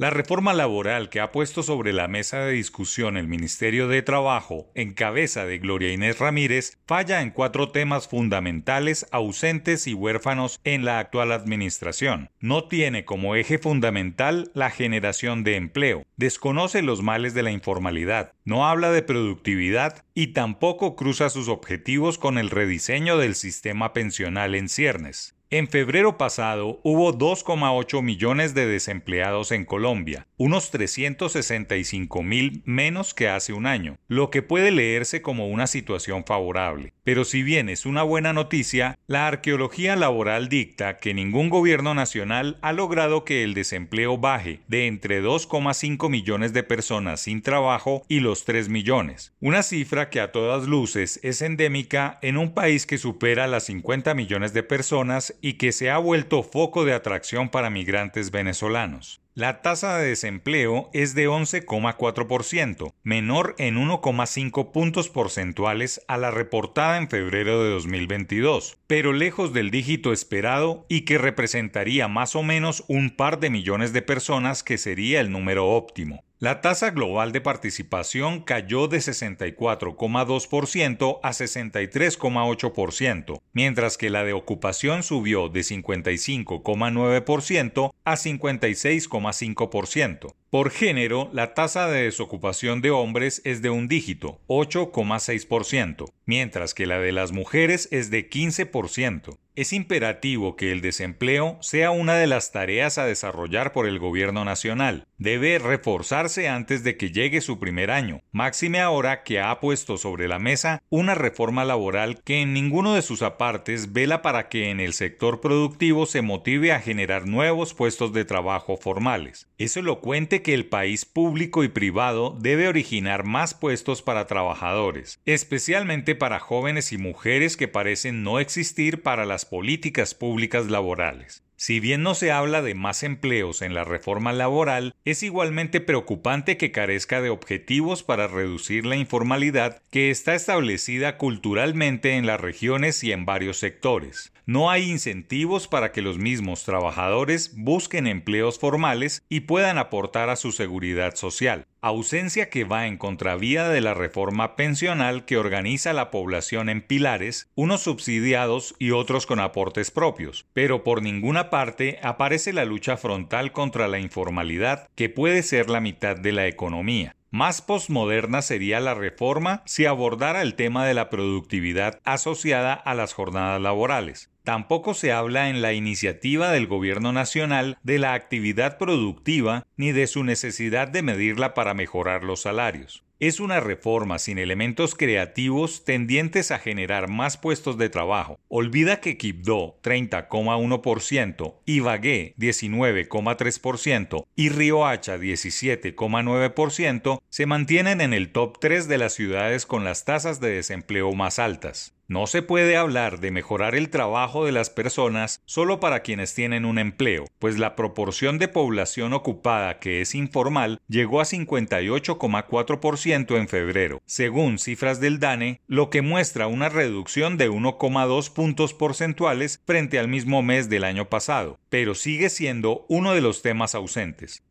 La reforma laboral que ha puesto sobre la mesa de discusión el Ministerio de Trabajo, en cabeza de Gloria Inés Ramírez, falla en cuatro temas fundamentales ausentes y huérfanos en la actual administración. No tiene como eje fundamental la generación de empleo, desconoce los males de la informalidad, no habla de productividad y tampoco cruza sus objetivos con el rediseño del sistema pensional en ciernes. En febrero pasado hubo 2,8 millones de desempleados en Colombia, unos 365 mil menos que hace un año, lo que puede leerse como una situación favorable. Pero si bien es una buena noticia, la arqueología laboral dicta que ningún gobierno nacional ha logrado que el desempleo baje de entre 2,5 millones de personas sin trabajo y los 3 millones, una cifra que a todas luces es endémica en un país que supera las 50 millones de personas y que se ha vuelto foco de atracción para migrantes venezolanos. La tasa de desempleo es de 11,4%, menor en 1,5 puntos porcentuales a la reportada en febrero de 2022, pero lejos del dígito esperado y que representaría más o menos un par de millones de personas que sería el número óptimo. La tasa global de participación cayó de 64,2% a 63,8%, mientras que la de ocupación subió de 55,9% a 56,5%. Por género, la tasa de desocupación de hombres es de un dígito, 8,6%, mientras que la de las mujeres es de 15%. Es imperativo que el desempleo sea una de las tareas a desarrollar por el gobierno nacional. Debe reforzarse antes de que llegue su primer año, máxime ahora que ha puesto sobre la mesa una reforma laboral que en ninguno de sus apartes vela para que en el sector productivo se motive a generar nuevos puestos de trabajo formales. Es elocuente que el país público y privado debe originar más puestos para trabajadores, especialmente para jóvenes y mujeres que parecen no existir para las políticas públicas laborales. Si bien no se habla de más empleos en la reforma laboral, es igualmente preocupante que carezca de objetivos para reducir la informalidad que está establecida culturalmente en las regiones y en varios sectores. No hay incentivos para que los mismos trabajadores busquen empleos formales y puedan aportar a su seguridad social ausencia que va en contravía de la reforma pensional que organiza la población en pilares, unos subsidiados y otros con aportes propios, pero por ninguna parte aparece la lucha frontal contra la informalidad, que puede ser la mitad de la economía. Más postmoderna sería la reforma si abordara el tema de la productividad asociada a las jornadas laborales. Tampoco se habla en la iniciativa del Gobierno Nacional de la actividad productiva ni de su necesidad de medirla para mejorar los salarios es una reforma sin elementos creativos tendientes a generar más puestos de trabajo. Olvida que Quibdó 30,1%, Ibagué 19,3% y Riohacha 17,9% se mantienen en el top 3 de las ciudades con las tasas de desempleo más altas. No se puede hablar de mejorar el trabajo de las personas solo para quienes tienen un empleo, pues la proporción de población ocupada que es informal llegó a 58,4% en febrero, según cifras del DANE, lo que muestra una reducción de 1,2 puntos porcentuales frente al mismo mes del año pasado, pero sigue siendo uno de los temas ausentes.